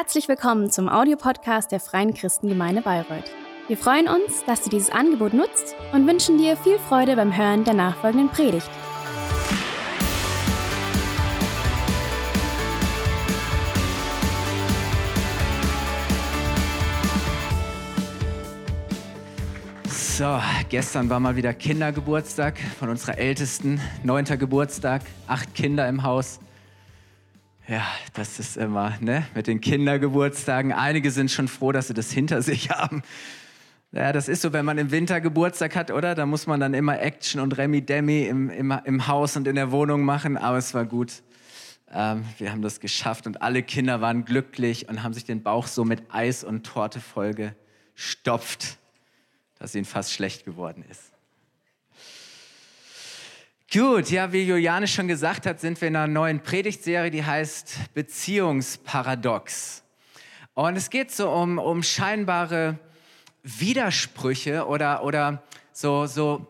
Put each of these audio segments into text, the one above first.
Herzlich willkommen zum Audiopodcast der Freien Christengemeinde Bayreuth. Wir freuen uns, dass du dieses Angebot nutzt und wünschen dir viel Freude beim Hören der nachfolgenden Predigt. So, gestern war mal wieder Kindergeburtstag von unserer Ältesten, neunter Geburtstag, acht Kinder im Haus. Ja, das ist immer, ne, mit den Kindergeburtstagen. Einige sind schon froh, dass sie das hinter sich haben. Ja, das ist so, wenn man im Winter Geburtstag hat, oder? Da muss man dann immer Action und Remi Demi im, im, im Haus und in der Wohnung machen, aber es war gut. Ähm, wir haben das geschafft und alle Kinder waren glücklich und haben sich den Bauch so mit Eis und Torte vollgestopft dass ihnen fast schlecht geworden ist. Gut, ja, wie Juliane schon gesagt hat, sind wir in einer neuen Predigtserie, die heißt Beziehungsparadox. Und es geht so um, um scheinbare Widersprüche oder, oder so, so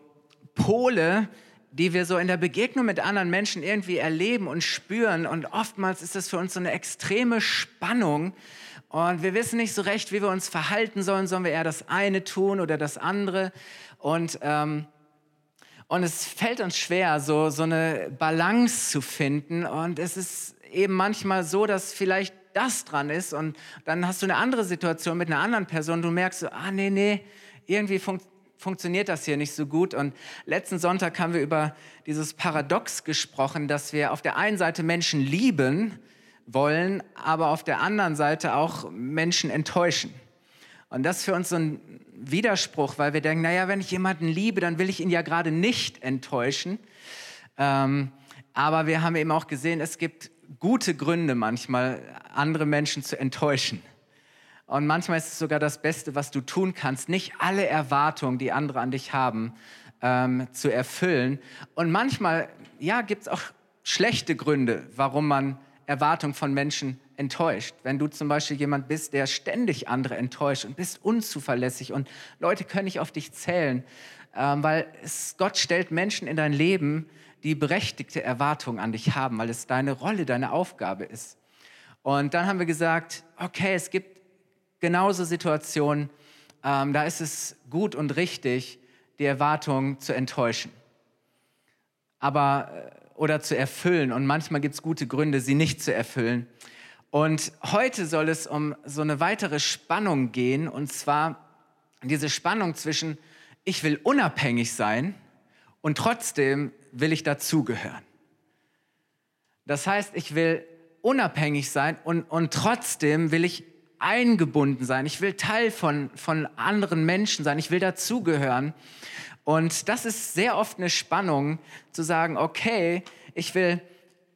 Pole, die wir so in der Begegnung mit anderen Menschen irgendwie erleben und spüren. Und oftmals ist das für uns so eine extreme Spannung, und wir wissen nicht so recht, wie wir uns verhalten sollen. Sollen wir eher das eine tun oder das andere? Und, ähm, und es fällt uns schwer, so, so eine Balance zu finden. Und es ist eben manchmal so, dass vielleicht das dran ist. Und dann hast du eine andere Situation mit einer anderen Person. Du merkst so, ah, nee, nee, irgendwie fun funktioniert das hier nicht so gut. Und letzten Sonntag haben wir über dieses Paradox gesprochen, dass wir auf der einen Seite Menschen lieben, wollen, aber auf der anderen Seite auch Menschen enttäuschen. Und das ist für uns so ein Widerspruch, weil wir denken, naja, wenn ich jemanden liebe, dann will ich ihn ja gerade nicht enttäuschen. Ähm, aber wir haben eben auch gesehen, es gibt gute Gründe manchmal, andere Menschen zu enttäuschen. Und manchmal ist es sogar das Beste, was du tun kannst, nicht alle Erwartungen, die andere an dich haben, ähm, zu erfüllen. Und manchmal, ja, gibt es auch schlechte Gründe, warum man Erwartung von Menschen enttäuscht. Wenn du zum Beispiel jemand bist, der ständig andere enttäuscht und bist unzuverlässig und Leute können nicht auf dich zählen, ähm, weil es, Gott stellt Menschen in dein Leben, die berechtigte Erwartungen an dich haben, weil es deine Rolle, deine Aufgabe ist. Und dann haben wir gesagt, okay, es gibt genauso Situationen, ähm, da ist es gut und richtig, die Erwartungen zu enttäuschen. Aber äh, oder zu erfüllen. Und manchmal gibt es gute Gründe, sie nicht zu erfüllen. Und heute soll es um so eine weitere Spannung gehen, und zwar diese Spannung zwischen, ich will unabhängig sein und trotzdem will ich dazugehören. Das heißt, ich will unabhängig sein und, und trotzdem will ich eingebunden sein. Ich will Teil von, von anderen Menschen sein. Ich will dazugehören. Und das ist sehr oft eine Spannung, zu sagen, okay, ich will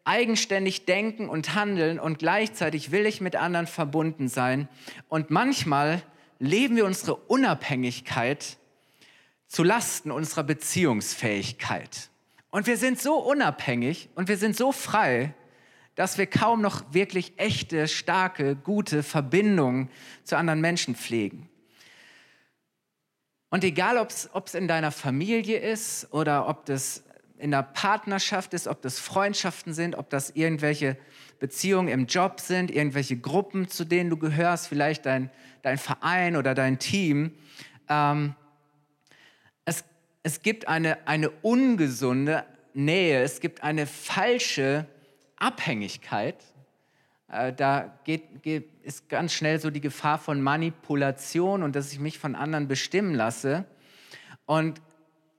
eigenständig denken und handeln und gleichzeitig will ich mit anderen verbunden sein. Und manchmal leben wir unsere Unabhängigkeit zu Lasten unserer Beziehungsfähigkeit. Und wir sind so unabhängig und wir sind so frei, dass wir kaum noch wirklich echte, starke, gute Verbindungen zu anderen Menschen pflegen. Und egal, ob es in deiner Familie ist oder ob das in der Partnerschaft ist, ob das Freundschaften sind, ob das irgendwelche Beziehungen im Job sind, irgendwelche Gruppen, zu denen du gehörst, vielleicht dein, dein Verein oder dein Team. Ähm, es, es gibt eine, eine ungesunde Nähe, es gibt eine falsche Abhängigkeit da geht, geht, ist ganz schnell so die Gefahr von Manipulation und dass ich mich von anderen bestimmen lasse. Und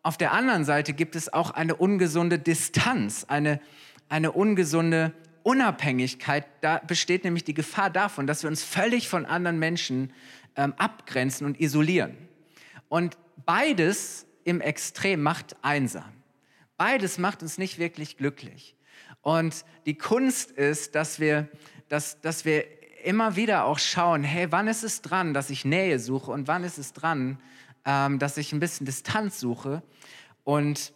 auf der anderen Seite gibt es auch eine ungesunde Distanz, eine, eine ungesunde Unabhängigkeit. Da besteht nämlich die Gefahr davon, dass wir uns völlig von anderen Menschen ähm, abgrenzen und isolieren. Und beides im Extrem macht einsam. Beides macht uns nicht wirklich glücklich. Und die Kunst ist, dass wir dass, dass wir immer wieder auch schauen, hey, wann ist es dran, dass ich Nähe suche und wann ist es dran, ähm, dass ich ein bisschen Distanz suche. Und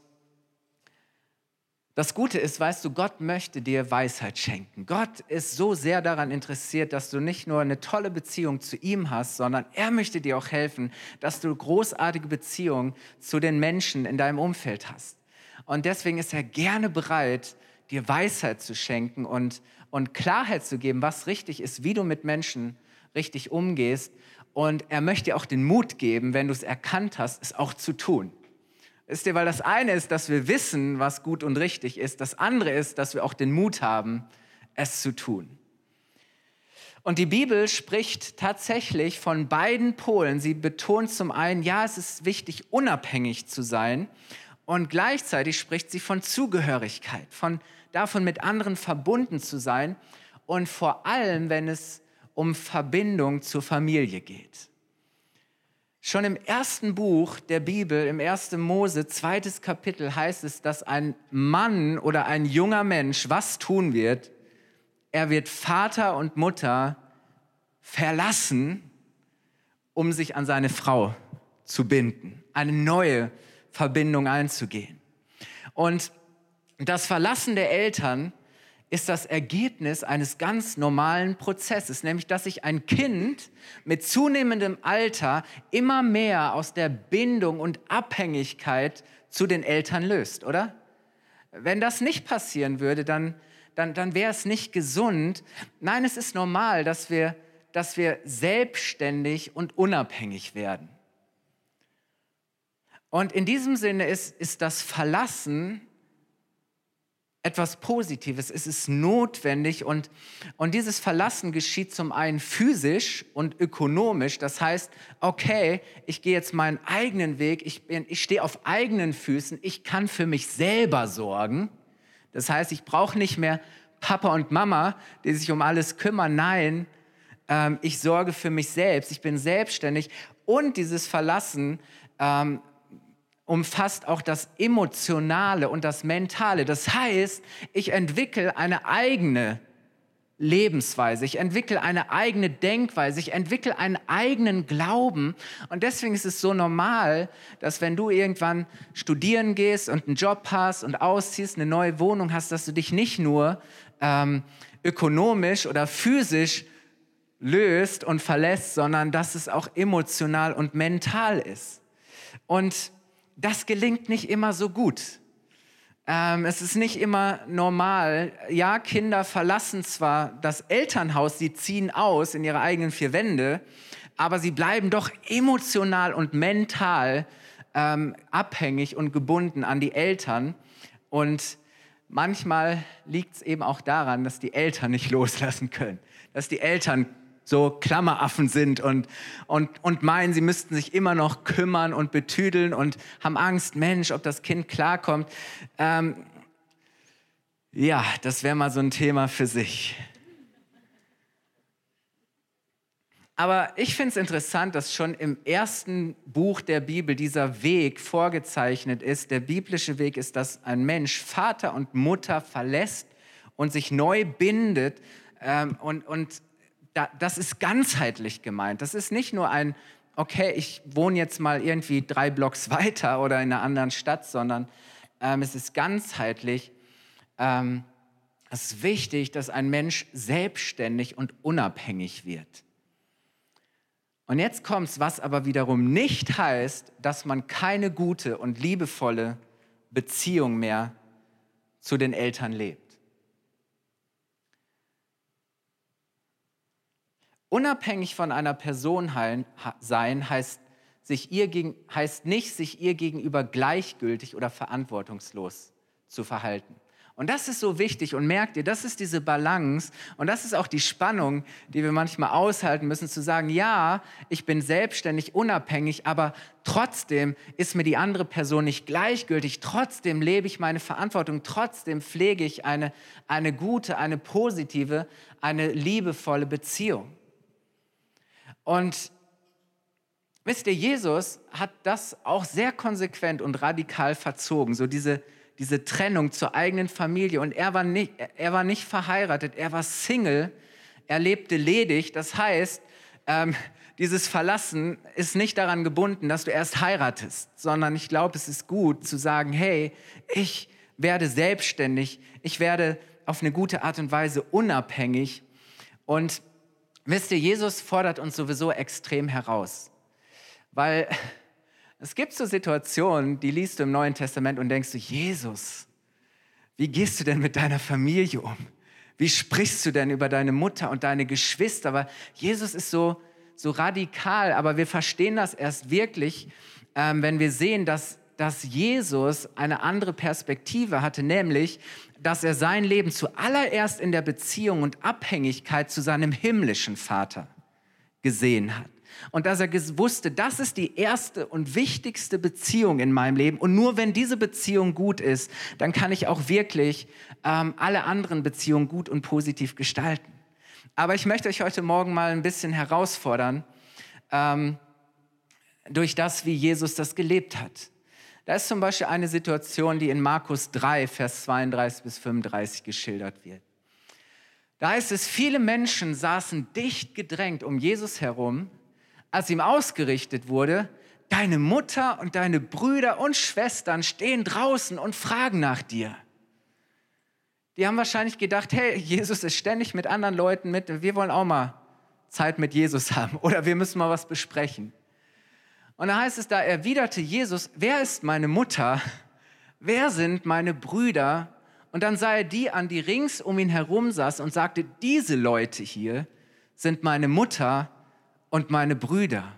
das Gute ist, weißt du, Gott möchte dir Weisheit schenken. Gott ist so sehr daran interessiert, dass du nicht nur eine tolle Beziehung zu ihm hast, sondern er möchte dir auch helfen, dass du großartige Beziehungen zu den Menschen in deinem Umfeld hast. Und deswegen ist er gerne bereit, dir Weisheit zu schenken und, und Klarheit zu geben, was richtig ist, wie du mit Menschen richtig umgehst. Und er möchte dir auch den Mut geben, wenn du es erkannt hast, es auch zu tun. Ist dir, weil das eine ist, dass wir wissen, was gut und richtig ist. Das andere ist, dass wir auch den Mut haben, es zu tun. Und die Bibel spricht tatsächlich von beiden Polen. Sie betont zum einen, ja, es ist wichtig, unabhängig zu sein. Und gleichzeitig spricht sie von Zugehörigkeit, von davon, mit anderen verbunden zu sein. Und vor allem, wenn es um Verbindung zur Familie geht. Schon im ersten Buch der Bibel, im 1. Mose, zweites Kapitel, heißt es, dass ein Mann oder ein junger Mensch was tun wird? Er wird Vater und Mutter verlassen, um sich an seine Frau zu binden, eine neue Verbindung einzugehen. Und das Verlassen der Eltern ist das Ergebnis eines ganz normalen Prozesses, nämlich dass sich ein Kind mit zunehmendem Alter immer mehr aus der Bindung und Abhängigkeit zu den Eltern löst, oder? Wenn das nicht passieren würde, dann, dann, dann wäre es nicht gesund. Nein, es ist normal, dass wir, dass wir selbstständig und unabhängig werden. Und in diesem Sinne ist, ist das Verlassen etwas Positives, es ist notwendig und, und dieses Verlassen geschieht zum einen physisch und ökonomisch. Das heißt, okay, ich gehe jetzt meinen eigenen Weg, ich, bin, ich stehe auf eigenen Füßen, ich kann für mich selber sorgen. Das heißt, ich brauche nicht mehr Papa und Mama, die sich um alles kümmern. Nein, ähm, ich sorge für mich selbst, ich bin selbstständig und dieses Verlassen ähm, umfasst auch das Emotionale und das Mentale. Das heißt, ich entwickle eine eigene Lebensweise, ich entwickle eine eigene Denkweise, ich entwickle einen eigenen Glauben. Und deswegen ist es so normal, dass wenn du irgendwann studieren gehst und einen Job hast und ausziehst, eine neue Wohnung hast, dass du dich nicht nur ähm, ökonomisch oder physisch löst und verlässt, sondern dass es auch emotional und mental ist. Und das gelingt nicht immer so gut. Ähm, es ist nicht immer normal. Ja, Kinder verlassen zwar das Elternhaus, sie ziehen aus in ihre eigenen vier Wände, aber sie bleiben doch emotional und mental ähm, abhängig und gebunden an die Eltern. Und manchmal liegt es eben auch daran, dass die Eltern nicht loslassen können, dass die Eltern so Klammeraffen sind und, und, und meinen, sie müssten sich immer noch kümmern und betüdeln und haben Angst, Mensch, ob das Kind klarkommt. Ähm, ja, das wäre mal so ein Thema für sich. Aber ich finde es interessant, dass schon im ersten Buch der Bibel dieser Weg vorgezeichnet ist. Der biblische Weg ist, dass ein Mensch Vater und Mutter verlässt und sich neu bindet ähm, und, und das ist ganzheitlich gemeint. Das ist nicht nur ein, okay, ich wohne jetzt mal irgendwie drei Blocks weiter oder in einer anderen Stadt, sondern ähm, es ist ganzheitlich. Ähm, es ist wichtig, dass ein Mensch selbstständig und unabhängig wird. Und jetzt kommt es, was aber wiederum nicht heißt, dass man keine gute und liebevolle Beziehung mehr zu den Eltern lebt. Unabhängig von einer Person sein heißt, sich ihr gegen, heißt nicht, sich ihr gegenüber gleichgültig oder verantwortungslos zu verhalten. Und das ist so wichtig und merkt ihr, das ist diese Balance und das ist auch die Spannung, die wir manchmal aushalten müssen, zu sagen, ja, ich bin selbstständig, unabhängig, aber trotzdem ist mir die andere Person nicht gleichgültig, trotzdem lebe ich meine Verantwortung, trotzdem pflege ich eine, eine gute, eine positive, eine liebevolle Beziehung. Und wisst ihr, Jesus hat das auch sehr konsequent und radikal verzogen, so diese, diese Trennung zur eigenen Familie. Und er war, nicht, er war nicht verheiratet, er war Single, er lebte ledig. Das heißt, ähm, dieses Verlassen ist nicht daran gebunden, dass du erst heiratest, sondern ich glaube, es ist gut zu sagen, hey, ich werde selbstständig, ich werde auf eine gute Art und Weise unabhängig. Und Wisst ihr, Jesus fordert uns sowieso extrem heraus, weil es gibt so Situationen, die liest du im Neuen Testament und denkst du, Jesus, wie gehst du denn mit deiner Familie um? Wie sprichst du denn über deine Mutter und deine Geschwister? Aber Jesus ist so, so radikal, aber wir verstehen das erst wirklich, ähm, wenn wir sehen, dass, dass Jesus eine andere Perspektive hatte, nämlich, dass er sein Leben zuallererst in der Beziehung und Abhängigkeit zu seinem himmlischen Vater gesehen hat. Und dass er wusste, das ist die erste und wichtigste Beziehung in meinem Leben. Und nur wenn diese Beziehung gut ist, dann kann ich auch wirklich ähm, alle anderen Beziehungen gut und positiv gestalten. Aber ich möchte euch heute Morgen mal ein bisschen herausfordern ähm, durch das, wie Jesus das gelebt hat. Da ist zum Beispiel eine Situation, die in Markus 3, Vers 32 bis 35 geschildert wird. Da heißt es, viele Menschen saßen dicht gedrängt um Jesus herum, als ihm ausgerichtet wurde, deine Mutter und deine Brüder und Schwestern stehen draußen und fragen nach dir. Die haben wahrscheinlich gedacht, hey, Jesus ist ständig mit anderen Leuten mit, wir wollen auch mal Zeit mit Jesus haben oder wir müssen mal was besprechen. Und da heißt es, da erwiderte Jesus, wer ist meine Mutter? Wer sind meine Brüder? Und dann sah er die an, die rings um ihn herum saß und sagte, diese Leute hier sind meine Mutter und meine Brüder.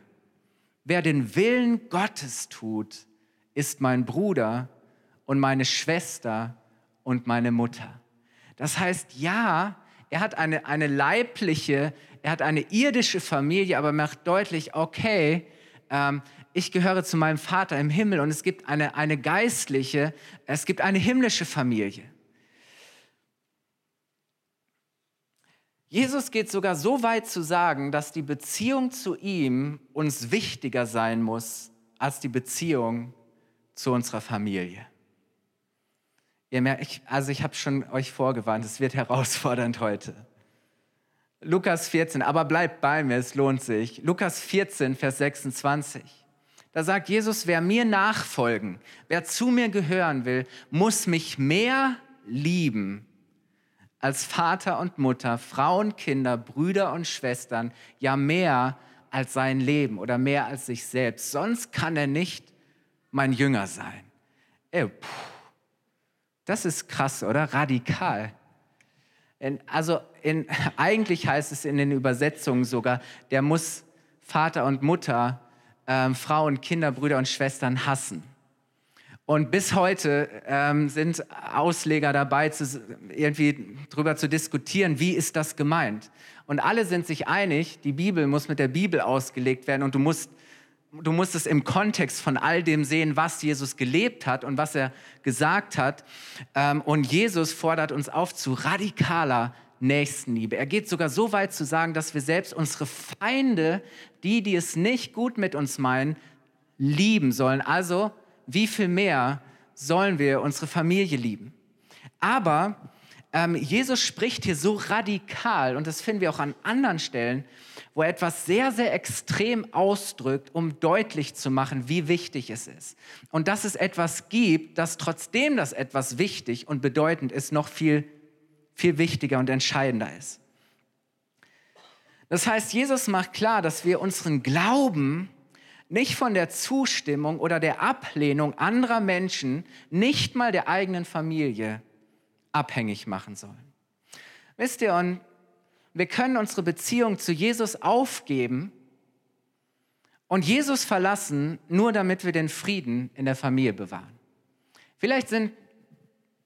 Wer den Willen Gottes tut, ist mein Bruder und meine Schwester und meine Mutter. Das heißt, ja, er hat eine, eine leibliche, er hat eine irdische Familie, aber macht deutlich, okay, ähm, ich gehöre zu meinem Vater im Himmel und es gibt eine, eine geistliche, es gibt eine himmlische Familie. Jesus geht sogar so weit zu sagen, dass die Beziehung zu ihm uns wichtiger sein muss als die Beziehung zu unserer Familie. Ihr merkt, also ich habe schon euch vorgewarnt, es wird herausfordernd heute. Lukas 14, aber bleibt bei mir, es lohnt sich. Lukas 14, Vers 26. Da sagt Jesus, wer mir nachfolgen, wer zu mir gehören will, muss mich mehr lieben als Vater und Mutter, Frauen, Kinder, Brüder und Schwestern, ja mehr als sein Leben oder mehr als sich selbst. Sonst kann er nicht mein Jünger sein. Ey, puh. Das ist krass, oder? Radikal. In, also in, eigentlich heißt es in den Übersetzungen sogar, der muss Vater und Mutter, ähm, Frauen, Kinder, Brüder und Schwestern hassen. Und bis heute ähm, sind Ausleger dabei, zu, irgendwie darüber zu diskutieren, wie ist das gemeint. Und alle sind sich einig, die Bibel muss mit der Bibel ausgelegt werden und du musst du musst es im Kontext von all dem sehen, was Jesus gelebt hat und was er gesagt hat. Ähm, und Jesus fordert uns auf zu radikaler Nächstenliebe. Er geht sogar so weit zu sagen, dass wir selbst unsere Feinde, die, die es nicht gut mit uns meinen, lieben sollen. Also, wie viel mehr sollen wir unsere Familie lieben? Aber ähm, Jesus spricht hier so radikal, und das finden wir auch an anderen Stellen, wo er etwas sehr, sehr extrem ausdrückt, um deutlich zu machen, wie wichtig es ist. Und dass es etwas gibt, das trotzdem das etwas wichtig und bedeutend ist, noch viel, viel wichtiger und entscheidender ist. Das heißt, Jesus macht klar, dass wir unseren Glauben nicht von der Zustimmung oder der Ablehnung anderer Menschen, nicht mal der eigenen Familie, abhängig machen sollen. Wisst ihr, und wir können unsere Beziehung zu Jesus aufgeben und Jesus verlassen, nur damit wir den Frieden in der Familie bewahren. Vielleicht sind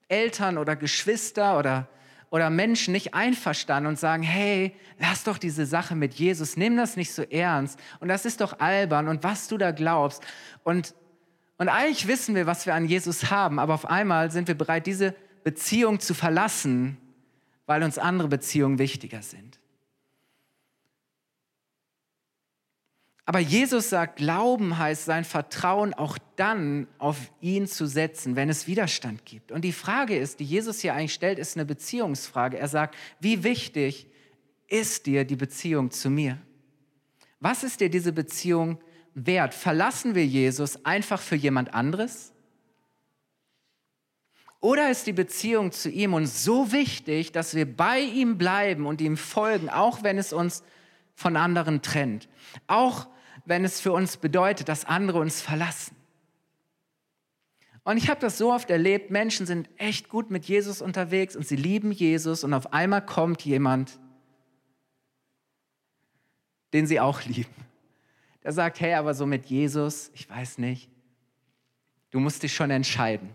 Eltern oder Geschwister oder, oder Menschen nicht einverstanden und sagen, hey, lass doch diese Sache mit Jesus, nimm das nicht so ernst und das ist doch albern und was du da glaubst. Und, und eigentlich wissen wir, was wir an Jesus haben, aber auf einmal sind wir bereit, diese Beziehung zu verlassen, weil uns andere Beziehungen wichtiger sind. Aber Jesus sagt, Glauben heißt sein Vertrauen auch dann auf ihn zu setzen, wenn es Widerstand gibt. Und die Frage ist, die Jesus hier eigentlich stellt, ist eine Beziehungsfrage. Er sagt, wie wichtig ist dir die Beziehung zu mir? Was ist dir diese Beziehung wert? Verlassen wir Jesus einfach für jemand anderes? Oder ist die Beziehung zu ihm uns so wichtig, dass wir bei ihm bleiben und ihm folgen, auch wenn es uns von anderen trennt? Auch wenn es für uns bedeutet, dass andere uns verlassen? Und ich habe das so oft erlebt, Menschen sind echt gut mit Jesus unterwegs und sie lieben Jesus und auf einmal kommt jemand, den sie auch lieben. Der sagt, hey, aber so mit Jesus, ich weiß nicht, du musst dich schon entscheiden,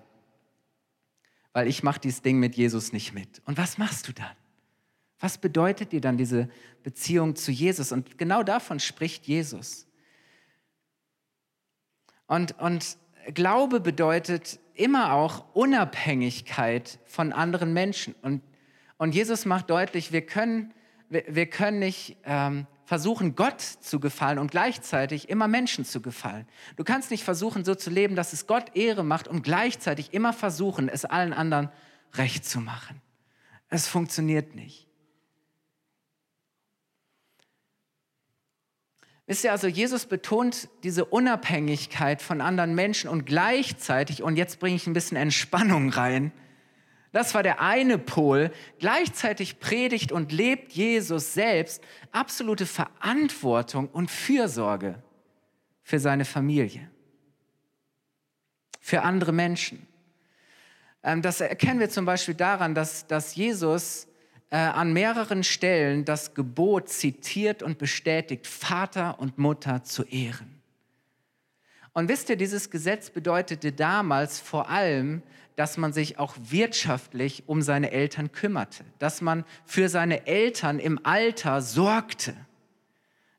weil ich mache dieses Ding mit Jesus nicht mit. Und was machst du dann? Was bedeutet dir dann diese Beziehung zu Jesus? Und genau davon spricht Jesus. Und, und Glaube bedeutet immer auch Unabhängigkeit von anderen Menschen. Und, und Jesus macht deutlich, wir können, wir, wir können nicht ähm, versuchen, Gott zu gefallen und gleichzeitig immer Menschen zu gefallen. Du kannst nicht versuchen, so zu leben, dass es Gott Ehre macht und gleichzeitig immer versuchen, es allen anderen recht zu machen. Es funktioniert nicht. Wisst ihr also, Jesus betont diese Unabhängigkeit von anderen Menschen und gleichzeitig, und jetzt bringe ich ein bisschen Entspannung rein, das war der eine Pol, gleichzeitig predigt und lebt Jesus selbst absolute Verantwortung und Fürsorge für seine Familie, für andere Menschen. Ähm, das erkennen wir zum Beispiel daran, dass, dass Jesus äh, an mehreren Stellen das Gebot zitiert und bestätigt, Vater und Mutter zu ehren. Und wisst ihr, dieses Gesetz bedeutete damals vor allem, dass man sich auch wirtschaftlich um seine Eltern kümmerte, dass man für seine Eltern im Alter sorgte,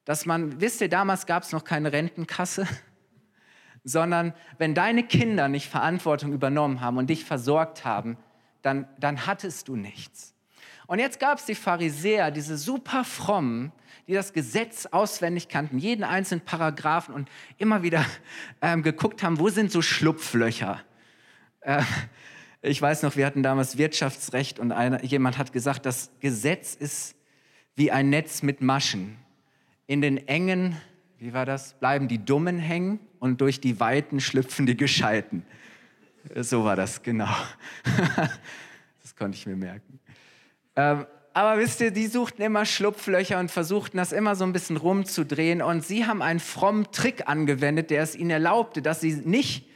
dass man, wisst ihr, damals gab es noch keine Rentenkasse, sondern wenn deine Kinder nicht Verantwortung übernommen haben und dich versorgt haben, dann, dann hattest du nichts. Und jetzt gab es die Pharisäer, diese super frommen, die das Gesetz auswendig kannten, jeden einzelnen Paragraphen und immer wieder ähm, geguckt haben, wo sind so Schlupflöcher. Äh, ich weiß noch, wir hatten damals Wirtschaftsrecht und einer, jemand hat gesagt, das Gesetz ist wie ein Netz mit Maschen. In den engen, wie war das, bleiben die Dummen hängen und durch die Weiten schlüpfen die Gescheiten. So war das, genau. das konnte ich mir merken. Ähm, aber wisst ihr, die suchten immer Schlupflöcher und versuchten das immer so ein bisschen rumzudrehen. Und sie haben einen frommen Trick angewendet, der es ihnen erlaubte, dass sie nicht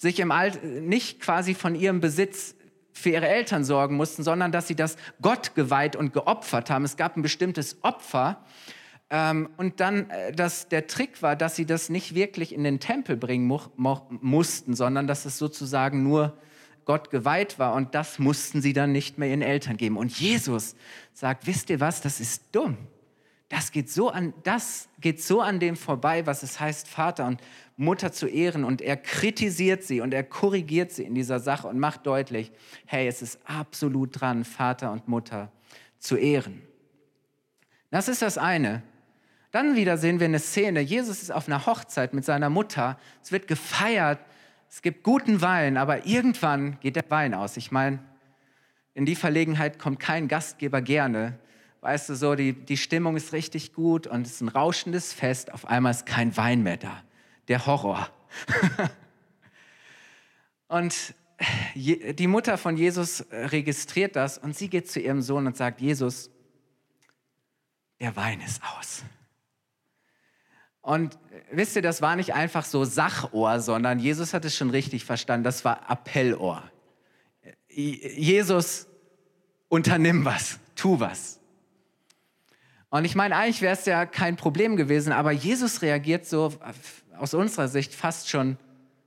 sich im Alt, nicht quasi von ihrem Besitz für ihre Eltern sorgen mussten, sondern dass sie das Gott geweiht und geopfert haben. Es gab ein bestimmtes Opfer. Ähm, und dann, äh, dass der Trick war, dass sie das nicht wirklich in den Tempel bringen mu mussten, sondern dass es sozusagen nur Gott geweiht war und das mussten sie dann nicht mehr ihren Eltern geben. Und Jesus sagt, wisst ihr was, das ist dumm. Das geht so an, das geht so an dem vorbei, was es heißt, Vater und Mutter zu ehren. Und er kritisiert sie und er korrigiert sie in dieser Sache und macht deutlich, hey, es ist absolut dran, Vater und Mutter zu ehren. Das ist das eine. Dann wieder sehen wir eine Szene. Jesus ist auf einer Hochzeit mit seiner Mutter. Es wird gefeiert es gibt guten Wein, aber irgendwann geht der Wein aus. Ich meine, in die Verlegenheit kommt kein Gastgeber gerne. Weißt du, so die, die Stimmung ist richtig gut und es ist ein rauschendes Fest. Auf einmal ist kein Wein mehr da. Der Horror. und die Mutter von Jesus registriert das und sie geht zu ihrem Sohn und sagt, Jesus, der Wein ist aus. Und wisst ihr, das war nicht einfach so Sachohr, sondern Jesus hat es schon richtig verstanden, das war Appellohr. Jesus, unternimm was, tu was. Und ich meine, eigentlich wäre es ja kein Problem gewesen, aber Jesus reagiert so aus unserer Sicht fast schon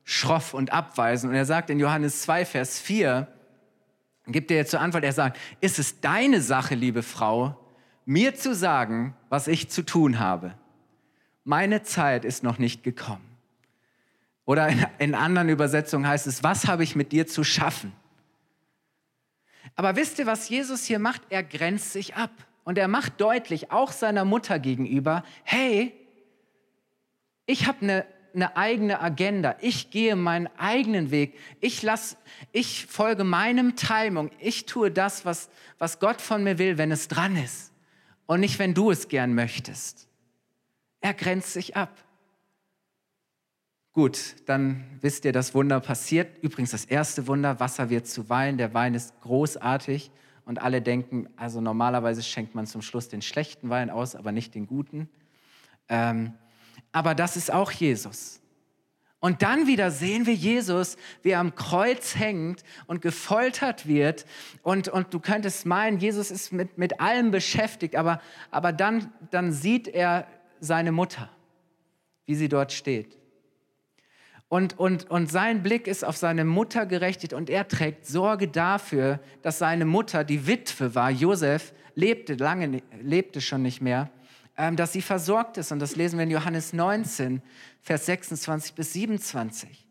schroff und abweisend. Und er sagt in Johannes 2, Vers 4, gibt er zur Antwort, er sagt, ist es deine Sache, liebe Frau, mir zu sagen, was ich zu tun habe? meine Zeit ist noch nicht gekommen. Oder in anderen Übersetzungen heißt es, was habe ich mit dir zu schaffen? Aber wisst ihr, was Jesus hier macht? Er grenzt sich ab. Und er macht deutlich, auch seiner Mutter gegenüber, hey, ich habe eine, eine eigene Agenda. Ich gehe meinen eigenen Weg. Ich, lass, ich folge meinem Timing. Ich tue das, was, was Gott von mir will, wenn es dran ist. Und nicht, wenn du es gern möchtest. Er grenzt sich ab. Gut, dann wisst ihr, das Wunder passiert. Übrigens das erste Wunder, Wasser wird zu Wein. Der Wein ist großartig und alle denken, also normalerweise schenkt man zum Schluss den schlechten Wein aus, aber nicht den guten. Ähm, aber das ist auch Jesus. Und dann wieder sehen wir Jesus, wie er am Kreuz hängt und gefoltert wird. Und, und du könntest meinen, Jesus ist mit, mit allem beschäftigt, aber, aber dann, dann sieht er seine Mutter, wie sie dort steht. Und, und, und sein Blick ist auf seine Mutter gerechtigt und er trägt Sorge dafür, dass seine Mutter, die Witwe war, Josef, lebte lange, lebte schon nicht mehr, dass sie versorgt ist. Und das lesen wir in Johannes 19, Vers 26 bis 27.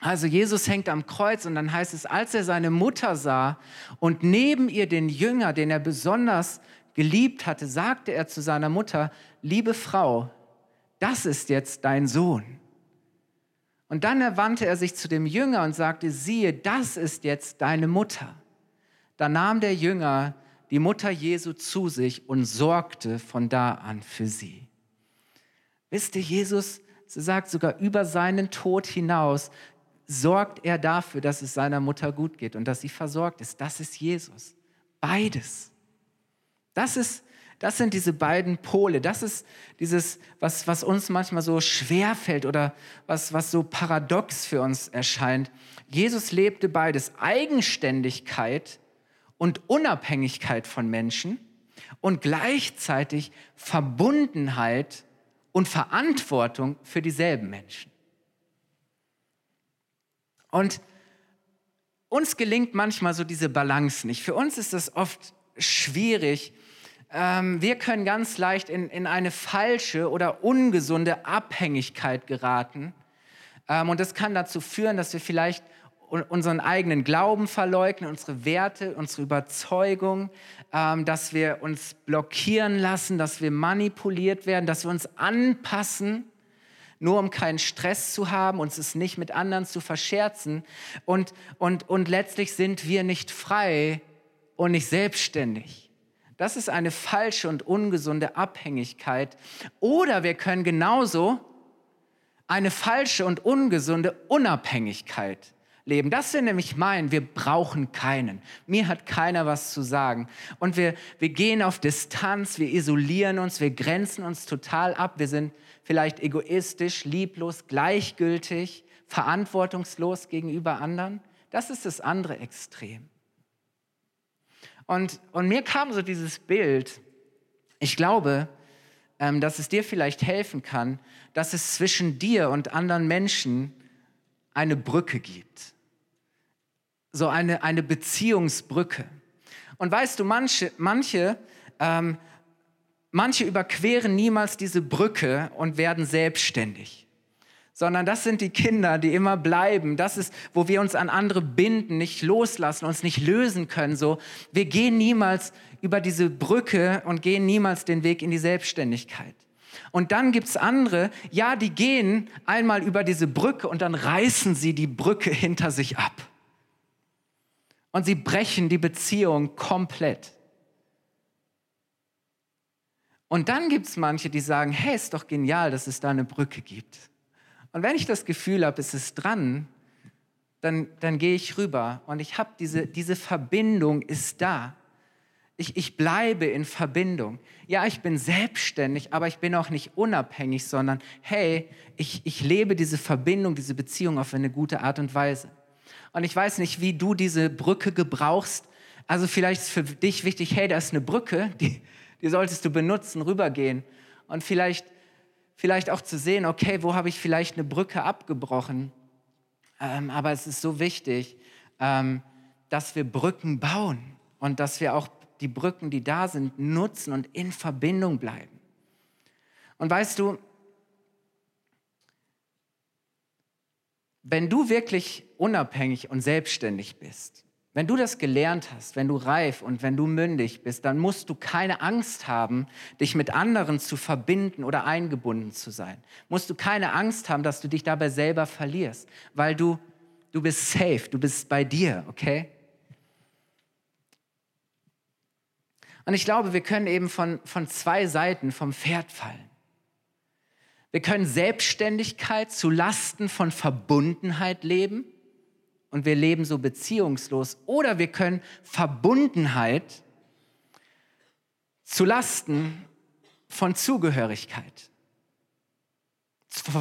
Also Jesus hängt am Kreuz und dann heißt es, als er seine Mutter sah und neben ihr den Jünger, den er besonders geliebt hatte, sagte er zu seiner Mutter, liebe Frau, das ist jetzt dein Sohn. Und dann wandte er sich zu dem Jünger und sagte, siehe, das ist jetzt deine Mutter. Da nahm der Jünger die Mutter Jesu zu sich und sorgte von da an für sie. Wisst ihr, Jesus sagt sogar über seinen Tod hinaus, sorgt er dafür, dass es seiner Mutter gut geht und dass sie versorgt ist. Das ist Jesus. Beides. Das ist, das sind diese beiden Pole. Das ist dieses, was, was uns manchmal so schwer fällt oder was, was so paradox für uns erscheint. Jesus lebte beides. Eigenständigkeit und Unabhängigkeit von Menschen und gleichzeitig Verbundenheit und Verantwortung für dieselben Menschen. Und uns gelingt manchmal so diese Balance nicht. Für uns ist das oft schwierig. Ähm, wir können ganz leicht in, in eine falsche oder ungesunde Abhängigkeit geraten. Ähm, und das kann dazu führen, dass wir vielleicht unseren eigenen Glauben verleugnen, unsere Werte, unsere Überzeugung, ähm, dass wir uns blockieren lassen, dass wir manipuliert werden, dass wir uns anpassen, nur um keinen Stress zu haben, uns es nicht mit anderen zu verscherzen. Und, und, und letztlich sind wir nicht frei und nicht selbstständig. Das ist eine falsche und ungesunde Abhängigkeit. Oder wir können genauso eine falsche und ungesunde Unabhängigkeit leben. Das wir nämlich meinen, wir brauchen keinen. Mir hat keiner was zu sagen. Und wir, wir gehen auf Distanz, wir isolieren uns, wir grenzen uns total ab. Wir sind vielleicht egoistisch, lieblos, gleichgültig, verantwortungslos gegenüber anderen. Das ist das andere Extrem. Und, und mir kam so dieses Bild, ich glaube, ähm, dass es dir vielleicht helfen kann, dass es zwischen dir und anderen Menschen eine Brücke gibt. So eine, eine Beziehungsbrücke. Und weißt du, manche, manche, ähm, manche überqueren niemals diese Brücke und werden selbstständig. Sondern das sind die Kinder, die immer bleiben. Das ist, wo wir uns an andere binden, nicht loslassen, uns nicht lösen können. So, wir gehen niemals über diese Brücke und gehen niemals den Weg in die Selbstständigkeit. Und dann gibt es andere, ja, die gehen einmal über diese Brücke und dann reißen sie die Brücke hinter sich ab. Und sie brechen die Beziehung komplett. Und dann gibt es manche, die sagen, hey, ist doch genial, dass es da eine Brücke gibt. Und wenn ich das Gefühl habe, es ist dran, dann, dann gehe ich rüber und ich habe diese, diese Verbindung ist da. Ich, ich bleibe in Verbindung. Ja, ich bin selbstständig, aber ich bin auch nicht unabhängig, sondern hey, ich, ich lebe diese Verbindung, diese Beziehung auf eine gute Art und Weise. Und ich weiß nicht, wie du diese Brücke gebrauchst. Also vielleicht ist für dich wichtig, hey, da ist eine Brücke, die, die solltest du benutzen, rübergehen. Und vielleicht, vielleicht auch zu sehen, okay, wo habe ich vielleicht eine Brücke abgebrochen. Ähm, aber es ist so wichtig, ähm, dass wir Brücken bauen und dass wir auch die Brücken, die da sind, nutzen und in Verbindung bleiben. Und weißt du, wenn du wirklich unabhängig und selbstständig bist, wenn du das gelernt hast, wenn du reif und wenn du mündig bist, dann musst du keine Angst haben, dich mit anderen zu verbinden oder eingebunden zu sein. Musst du keine Angst haben, dass du dich dabei selber verlierst, weil du, du bist safe, du bist bei dir, okay? Und ich glaube, wir können eben von, von zwei Seiten vom Pferd fallen. Wir können Selbstständigkeit zu Lasten von Verbundenheit leben und wir leben so beziehungslos. Oder wir können Verbundenheit zu Lasten von Zugehörigkeit,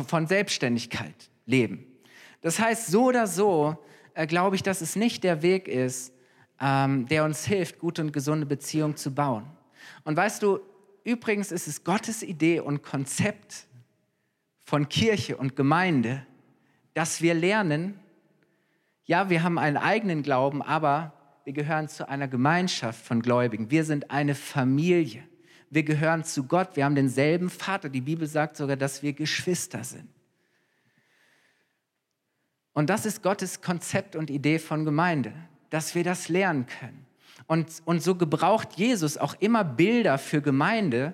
von Selbstständigkeit. leben. Das heißt, so oder so äh, glaube ich, dass es nicht der Weg ist, ähm, der uns hilft, gute und gesunde Beziehungen zu bauen. Und weißt du, übrigens ist es Gottes Idee und Konzept von Kirche und Gemeinde, dass wir lernen, ja, wir haben einen eigenen Glauben, aber wir gehören zu einer Gemeinschaft von Gläubigen. Wir sind eine Familie. Wir gehören zu Gott. Wir haben denselben Vater. Die Bibel sagt sogar, dass wir Geschwister sind. Und das ist Gottes Konzept und Idee von Gemeinde, dass wir das lernen können. Und, und so gebraucht Jesus auch immer Bilder für Gemeinde,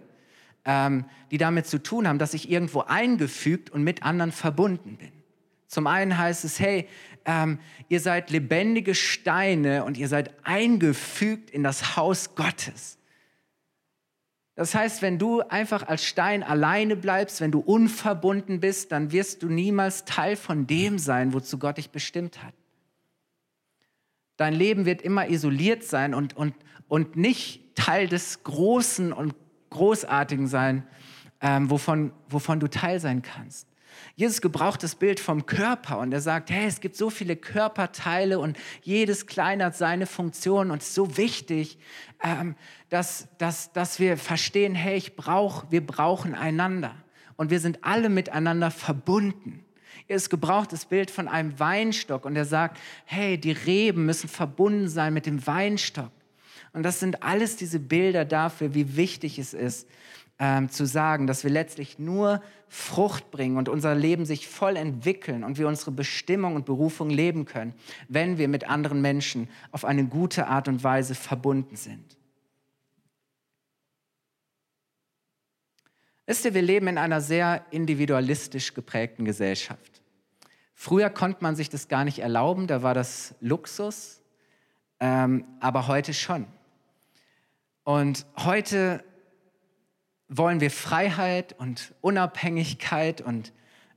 ähm, die damit zu tun haben, dass ich irgendwo eingefügt und mit anderen verbunden bin. Zum einen heißt es, hey, ähm, ihr seid lebendige Steine und ihr seid eingefügt in das Haus Gottes. Das heißt, wenn du einfach als Stein alleine bleibst, wenn du unverbunden bist, dann wirst du niemals Teil von dem sein, wozu Gott dich bestimmt hat. Dein Leben wird immer isoliert sein und, und, und nicht Teil des Großen und Großartigen sein, ähm, wovon, wovon du Teil sein kannst. Jesus gebraucht das Bild vom Körper und er sagt, hey, es gibt so viele Körperteile und jedes kleine hat seine Funktion und es ist so wichtig, ähm, dass, dass, dass wir verstehen, hey, ich brauch, wir brauchen einander und wir sind alle miteinander verbunden. Es gebraucht das Bild von einem Weinstock und er sagt, hey, die Reben müssen verbunden sein mit dem Weinstock. Und das sind alles diese Bilder dafür, wie wichtig es ist, ähm, zu sagen, dass wir letztlich nur Frucht bringen und unser Leben sich voll entwickeln und wir unsere Bestimmung und Berufung leben können, wenn wir mit anderen Menschen auf eine gute Art und Weise verbunden sind. Wisst ihr, wir leben in einer sehr individualistisch geprägten Gesellschaft. Früher konnte man sich das gar nicht erlauben, da war das Luxus, ähm, aber heute schon. Und heute wollen wir Freiheit und Unabhängigkeit und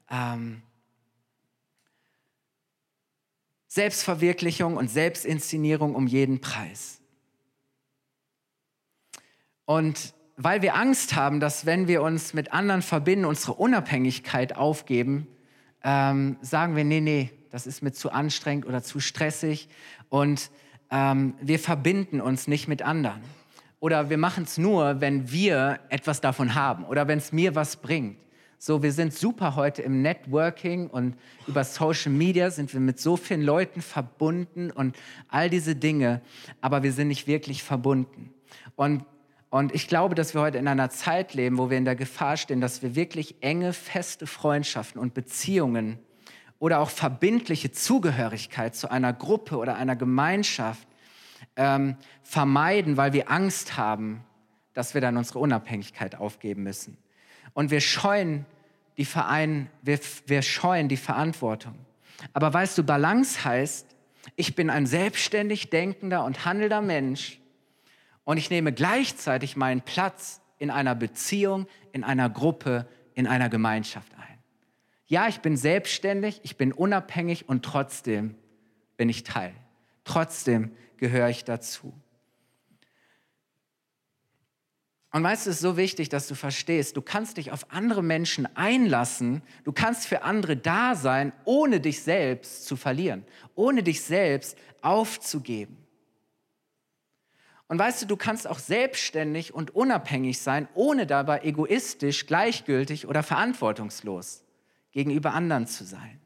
ähm, Selbstverwirklichung und Selbstinszenierung um jeden Preis. Und weil wir Angst haben, dass wenn wir uns mit anderen verbinden, unsere Unabhängigkeit aufgeben, ähm, sagen wir, nee, nee, das ist mir zu anstrengend oder zu stressig und ähm, wir verbinden uns nicht mit anderen oder wir machen es nur, wenn wir etwas davon haben oder wenn es mir was bringt. So, wir sind super heute im Networking und über Social Media sind wir mit so vielen Leuten verbunden und all diese Dinge, aber wir sind nicht wirklich verbunden. Und, und ich glaube, dass wir heute in einer Zeit leben, wo wir in der Gefahr stehen, dass wir wirklich enge, feste Freundschaften und Beziehungen oder auch verbindliche Zugehörigkeit zu einer Gruppe oder einer Gemeinschaft ähm, vermeiden, weil wir Angst haben, dass wir dann unsere Unabhängigkeit aufgeben müssen. Und wir scheuen die Verein, wir, wir scheuen die Verantwortung. Aber weißt du, Balance heißt, ich bin ein selbstständig denkender und handelnder Mensch und ich nehme gleichzeitig meinen Platz in einer Beziehung, in einer Gruppe, in einer Gemeinschaft ein. Ja, ich bin selbstständig, ich bin unabhängig und trotzdem bin ich Teil. Trotzdem gehöre ich dazu. Und weißt du, es ist so wichtig, dass du verstehst, du kannst dich auf andere Menschen einlassen, du kannst für andere da sein, ohne dich selbst zu verlieren, ohne dich selbst aufzugeben. Und weißt du, du kannst auch selbstständig und unabhängig sein, ohne dabei egoistisch, gleichgültig oder verantwortungslos gegenüber anderen zu sein.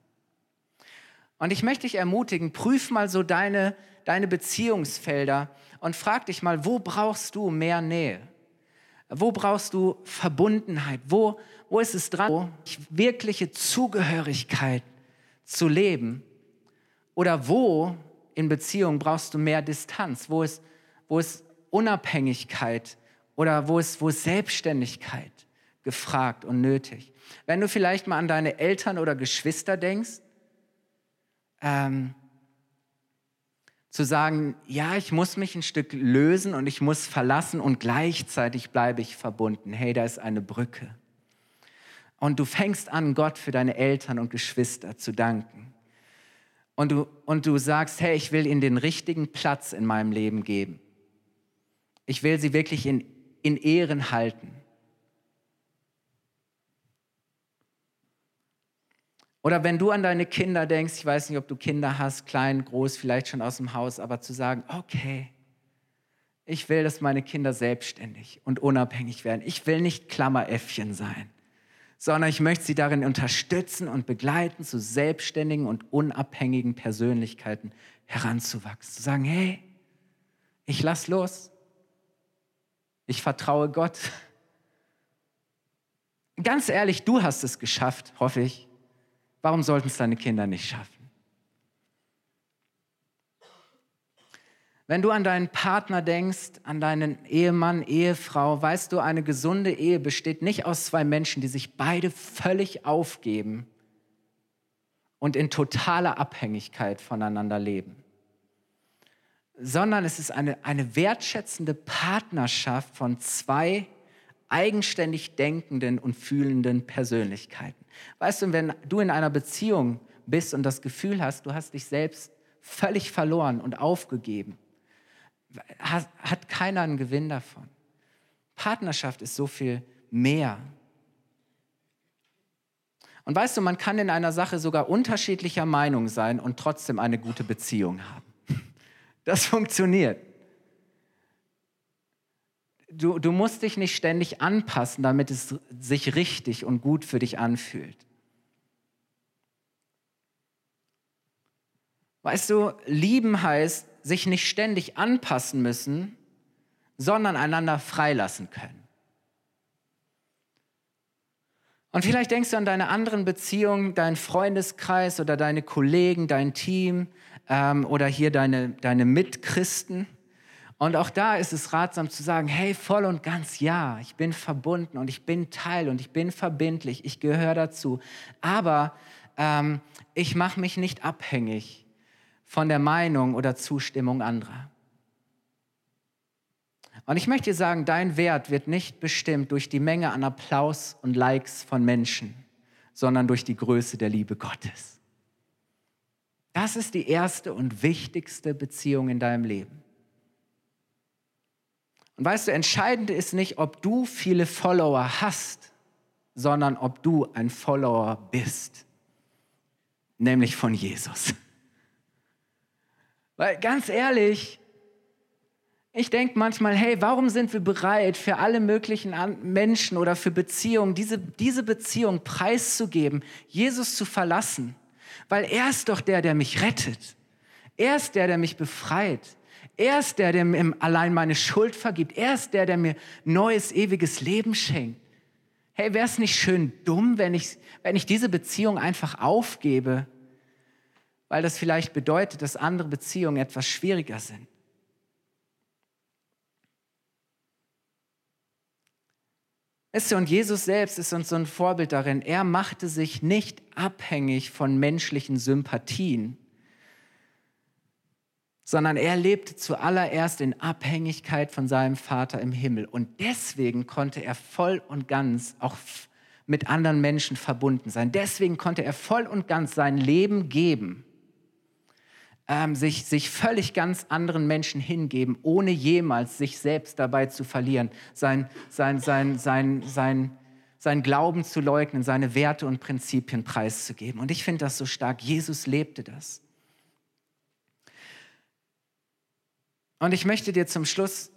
Und ich möchte dich ermutigen, prüf mal so deine deine Beziehungsfelder und frag dich mal, wo brauchst du mehr Nähe? Wo brauchst du Verbundenheit? Wo, wo ist es dran, wirkliche Zugehörigkeit zu leben? Oder wo in Beziehung brauchst du mehr Distanz? Wo ist, wo ist Unabhängigkeit oder wo ist, wo ist Selbstständigkeit gefragt und nötig? Wenn du vielleicht mal an deine Eltern oder Geschwister denkst, ähm, zu sagen, ja, ich muss mich ein Stück lösen und ich muss verlassen und gleichzeitig bleibe ich verbunden. Hey, da ist eine Brücke. Und du fängst an, Gott für deine Eltern und Geschwister zu danken. Und du, und du sagst, hey, ich will ihnen den richtigen Platz in meinem Leben geben. Ich will sie wirklich in, in Ehren halten. Oder wenn du an deine Kinder denkst, ich weiß nicht, ob du Kinder hast, klein, groß, vielleicht schon aus dem Haus, aber zu sagen, okay, ich will, dass meine Kinder selbstständig und unabhängig werden. Ich will nicht Klammeräffchen sein, sondern ich möchte sie darin unterstützen und begleiten, zu selbstständigen und unabhängigen Persönlichkeiten heranzuwachsen. Zu sagen, hey, ich lass los. Ich vertraue Gott. Ganz ehrlich, du hast es geschafft, hoffe ich. Warum sollten es deine Kinder nicht schaffen? Wenn du an deinen Partner denkst, an deinen Ehemann, Ehefrau, weißt du, eine gesunde Ehe besteht nicht aus zwei Menschen, die sich beide völlig aufgeben und in totaler Abhängigkeit voneinander leben, sondern es ist eine, eine wertschätzende Partnerschaft von zwei eigenständig denkenden und fühlenden Persönlichkeiten. Weißt du, wenn du in einer Beziehung bist und das Gefühl hast, du hast dich selbst völlig verloren und aufgegeben, hat, hat keiner einen Gewinn davon. Partnerschaft ist so viel mehr. Und weißt du, man kann in einer Sache sogar unterschiedlicher Meinung sein und trotzdem eine gute Beziehung haben. Das funktioniert. Du, du musst dich nicht ständig anpassen, damit es sich richtig und gut für dich anfühlt. Weißt du, lieben heißt, sich nicht ständig anpassen müssen, sondern einander freilassen können. Und vielleicht denkst du an deine anderen Beziehungen, deinen Freundeskreis oder deine Kollegen, dein Team ähm, oder hier deine, deine Mitchristen. Und auch da ist es ratsam zu sagen, hey, voll und ganz ja, ich bin verbunden und ich bin Teil und ich bin verbindlich, ich gehöre dazu. Aber ähm, ich mache mich nicht abhängig von der Meinung oder Zustimmung anderer. Und ich möchte dir sagen, dein Wert wird nicht bestimmt durch die Menge an Applaus und Likes von Menschen, sondern durch die Größe der Liebe Gottes. Das ist die erste und wichtigste Beziehung in deinem Leben. Und weißt du, entscheidend ist nicht, ob du viele Follower hast, sondern ob du ein Follower bist, nämlich von Jesus. Weil ganz ehrlich, ich denke manchmal, hey, warum sind wir bereit, für alle möglichen Menschen oder für Beziehungen diese, diese Beziehung preiszugeben, Jesus zu verlassen? Weil er ist doch der, der mich rettet. Er ist der, der mich befreit. Er ist der, der mir allein meine Schuld vergibt. Er ist der, der mir neues, ewiges Leben schenkt. Hey, wäre es nicht schön dumm, wenn ich, wenn ich diese Beziehung einfach aufgebe, weil das vielleicht bedeutet, dass andere Beziehungen etwas schwieriger sind? Weißt du, und Jesus selbst ist uns so ein Vorbild darin. Er machte sich nicht abhängig von menschlichen Sympathien, sondern er lebte zuallererst in Abhängigkeit von seinem Vater im Himmel. Und deswegen konnte er voll und ganz auch mit anderen Menschen verbunden sein. Deswegen konnte er voll und ganz sein Leben geben, ähm, sich, sich völlig ganz anderen Menschen hingeben, ohne jemals sich selbst dabei zu verlieren, sein, sein, sein, sein, sein, sein Glauben zu leugnen, seine Werte und Prinzipien preiszugeben. Und ich finde das so stark. Jesus lebte das. Und ich möchte dir zum Schluss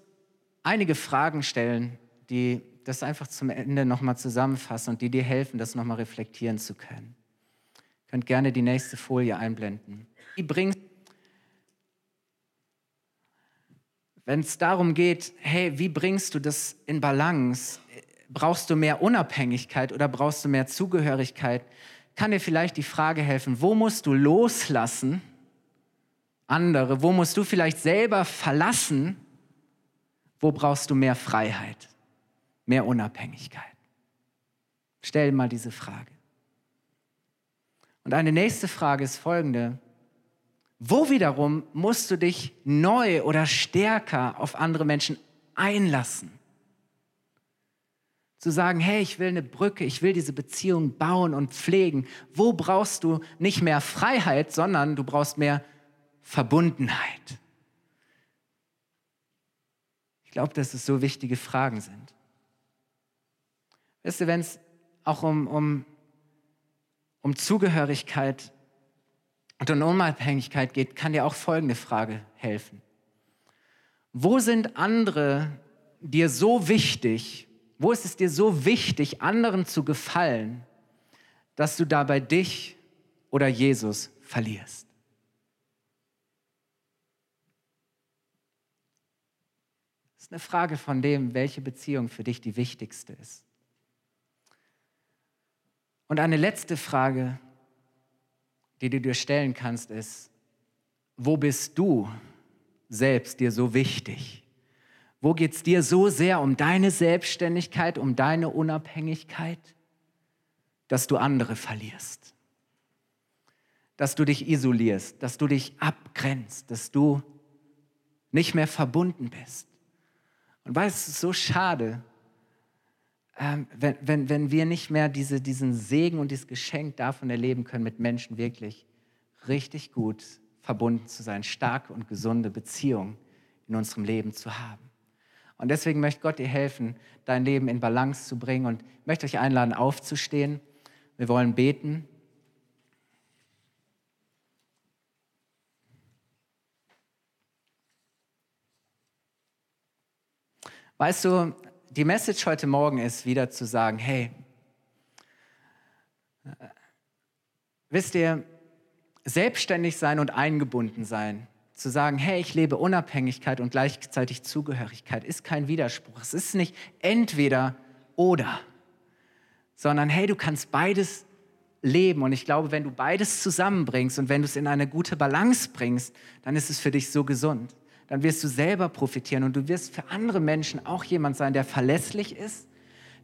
einige Fragen stellen, die das einfach zum Ende nochmal zusammenfassen und die dir helfen, das nochmal reflektieren zu können. Ihr könnt gerne die nächste Folie einblenden. Wie bringst wenn es darum geht, hey, wie bringst du das in Balance? Brauchst du mehr Unabhängigkeit oder brauchst du mehr Zugehörigkeit? Kann dir vielleicht die Frage helfen, wo musst du loslassen, andere? Wo musst du vielleicht selber verlassen? Wo brauchst du mehr Freiheit, mehr Unabhängigkeit? Stell mal diese Frage. Und eine nächste Frage ist folgende. Wo wiederum musst du dich neu oder stärker auf andere Menschen einlassen? Zu sagen, hey, ich will eine Brücke, ich will diese Beziehung bauen und pflegen. Wo brauchst du nicht mehr Freiheit, sondern du brauchst mehr Verbundenheit? Ich glaube, dass es so wichtige Fragen sind. Weißt du, wenn es auch um, um, um Zugehörigkeit und um Unabhängigkeit geht, kann dir auch folgende Frage helfen. Wo sind andere dir so wichtig, wo ist es dir so wichtig, anderen zu gefallen, dass du dabei dich oder Jesus verlierst? Das ist eine Frage von dem, welche Beziehung für dich die wichtigste ist. Und eine letzte Frage, die du dir stellen kannst, ist, wo bist du selbst dir so wichtig? Wo geht es dir so sehr um deine Selbstständigkeit, um deine Unabhängigkeit, dass du andere verlierst? Dass du dich isolierst, dass du dich abgrenzt, dass du nicht mehr verbunden bist. Und weißt, es ist so schade, ähm, wenn, wenn, wenn wir nicht mehr diese, diesen Segen und dieses Geschenk davon erleben können, mit Menschen wirklich richtig gut verbunden zu sein, starke und gesunde Beziehungen in unserem Leben zu haben. Und deswegen möchte Gott dir helfen, dein Leben in Balance zu bringen. Und möchte euch einladen, aufzustehen. Wir wollen beten. Weißt du, die Message heute Morgen ist wieder zu sagen, hey, wisst ihr, selbstständig sein und eingebunden sein, zu sagen, hey, ich lebe Unabhängigkeit und gleichzeitig Zugehörigkeit, ist kein Widerspruch. Es ist nicht entweder oder, sondern hey, du kannst beides leben. Und ich glaube, wenn du beides zusammenbringst und wenn du es in eine gute Balance bringst, dann ist es für dich so gesund dann wirst du selber profitieren und du wirst für andere Menschen auch jemand sein, der verlässlich ist,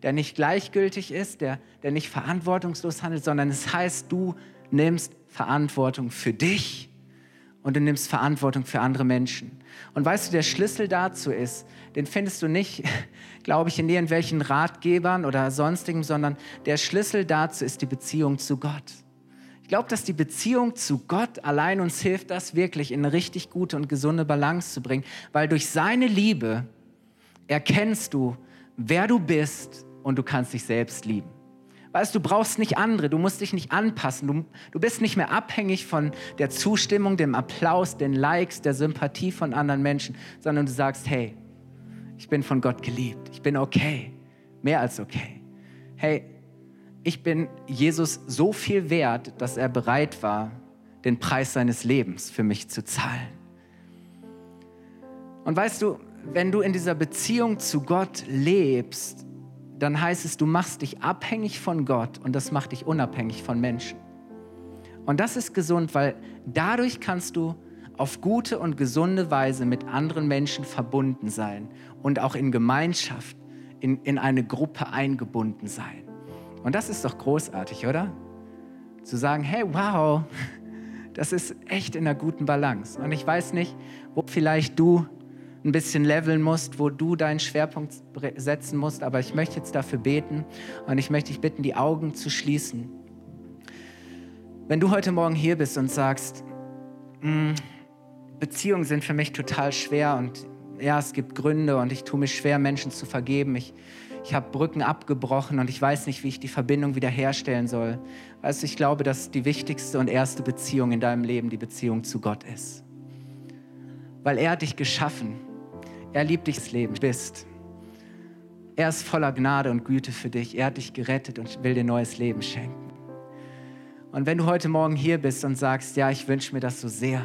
der nicht gleichgültig ist, der, der nicht verantwortungslos handelt, sondern es heißt, du nimmst Verantwortung für dich und du nimmst Verantwortung für andere Menschen. Und weißt du, der Schlüssel dazu ist, den findest du nicht, glaube ich, in irgendwelchen Ratgebern oder sonstigem, sondern der Schlüssel dazu ist die Beziehung zu Gott. Glaube, dass die Beziehung zu Gott allein uns hilft, das wirklich in eine richtig gute und gesunde Balance zu bringen, weil durch seine Liebe erkennst du, wer du bist und du kannst dich selbst lieben. Weißt du, brauchst nicht andere, du musst dich nicht anpassen, du, du bist nicht mehr abhängig von der Zustimmung, dem Applaus, den Likes, der Sympathie von anderen Menschen, sondern du sagst, hey, ich bin von Gott geliebt, ich bin okay, mehr als okay. Hey, ich bin Jesus so viel wert, dass er bereit war, den Preis seines Lebens für mich zu zahlen. Und weißt du, wenn du in dieser Beziehung zu Gott lebst, dann heißt es, du machst dich abhängig von Gott und das macht dich unabhängig von Menschen. Und das ist gesund, weil dadurch kannst du auf gute und gesunde Weise mit anderen Menschen verbunden sein und auch in Gemeinschaft, in, in eine Gruppe eingebunden sein. Und das ist doch großartig, oder? Zu sagen, hey, wow, das ist echt in einer guten Balance. Und ich weiß nicht, wo vielleicht du ein bisschen leveln musst, wo du deinen Schwerpunkt setzen musst, aber ich möchte jetzt dafür beten und ich möchte dich bitten, die Augen zu schließen. Wenn du heute Morgen hier bist und sagst, hm, Beziehungen sind für mich total schwer und ja, es gibt Gründe und ich tue mich schwer, Menschen zu vergeben. Ich ich habe Brücken abgebrochen und ich weiß nicht, wie ich die Verbindung wiederherstellen soll. Also ich glaube, dass die wichtigste und erste Beziehung in deinem Leben die Beziehung zu Gott ist. Weil er dich geschaffen. Er liebt dich das Leben, bist. Er ist voller Gnade und Güte für dich. Er hat dich gerettet und will dir neues Leben schenken. Und wenn du heute Morgen hier bist und sagst, ja, ich wünsche mir das so sehr,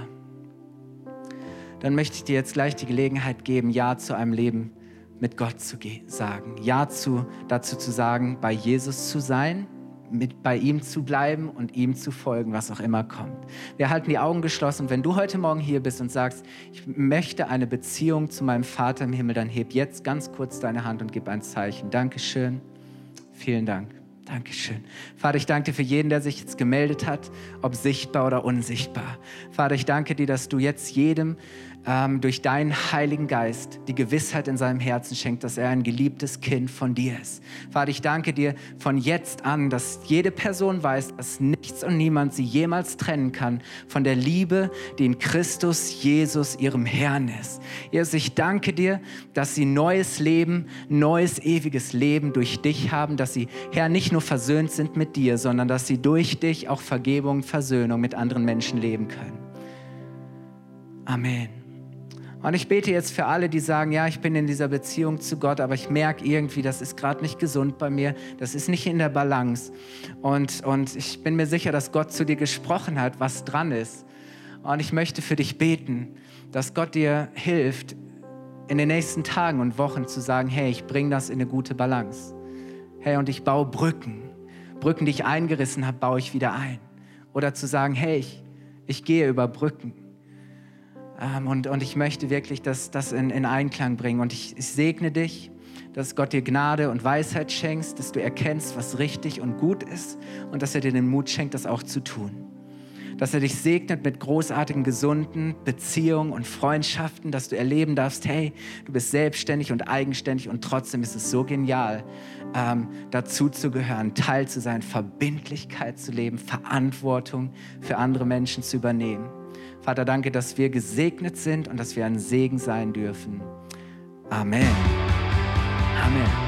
dann möchte ich dir jetzt gleich die Gelegenheit geben, Ja zu einem Leben mit Gott zu sagen. Ja zu, dazu zu sagen, bei Jesus zu sein, mit bei ihm zu bleiben und ihm zu folgen, was auch immer kommt. Wir halten die Augen geschlossen wenn du heute Morgen hier bist und sagst, ich möchte eine Beziehung zu meinem Vater im Himmel, dann heb jetzt ganz kurz deine Hand und gib ein Zeichen. Dankeschön. Vielen Dank. Dankeschön. Vater, ich danke dir für jeden, der sich jetzt gemeldet hat, ob sichtbar oder unsichtbar. Vater, ich danke dir, dass du jetzt jedem ähm, durch deinen Heiligen Geist die Gewissheit in seinem Herzen schenkt, dass er ein geliebtes Kind von dir ist. Vater, ich danke dir von jetzt an, dass jede Person weiß, dass nichts und niemand sie jemals trennen kann von der Liebe, die in Christus Jesus ihrem Herrn ist. Jesus, ich danke dir, dass sie neues Leben, neues ewiges Leben durch dich haben, dass sie, Herr, nicht nur versöhnt sind mit dir, sondern dass sie durch dich auch Vergebung, Versöhnung mit anderen Menschen leben können. Amen. Und ich bete jetzt für alle, die sagen, ja, ich bin in dieser Beziehung zu Gott, aber ich merke irgendwie, das ist gerade nicht gesund bei mir, das ist nicht in der Balance. Und, und ich bin mir sicher, dass Gott zu dir gesprochen hat, was dran ist. Und ich möchte für dich beten, dass Gott dir hilft, in den nächsten Tagen und Wochen zu sagen, hey, ich bringe das in eine gute Balance. Hey, und ich baue Brücken. Brücken, die ich eingerissen habe, baue ich wieder ein. Oder zu sagen, hey, ich, ich gehe über Brücken. Ähm, und, und ich möchte wirklich das, das in, in Einklang bringen. Und ich, ich segne dich, dass Gott dir Gnade und Weisheit schenkst, dass du erkennst, was richtig und gut ist und dass er dir den Mut schenkt, das auch zu tun. Dass er dich segnet mit großartigen, gesunden Beziehungen und Freundschaften, dass du erleben darfst, hey, du bist selbstständig und eigenständig und trotzdem ist es so genial, ähm, dazu zu gehören, Teil zu sein, Verbindlichkeit zu leben, Verantwortung für andere Menschen zu übernehmen. Vater, danke, dass wir gesegnet sind und dass wir ein Segen sein dürfen. Amen. Amen.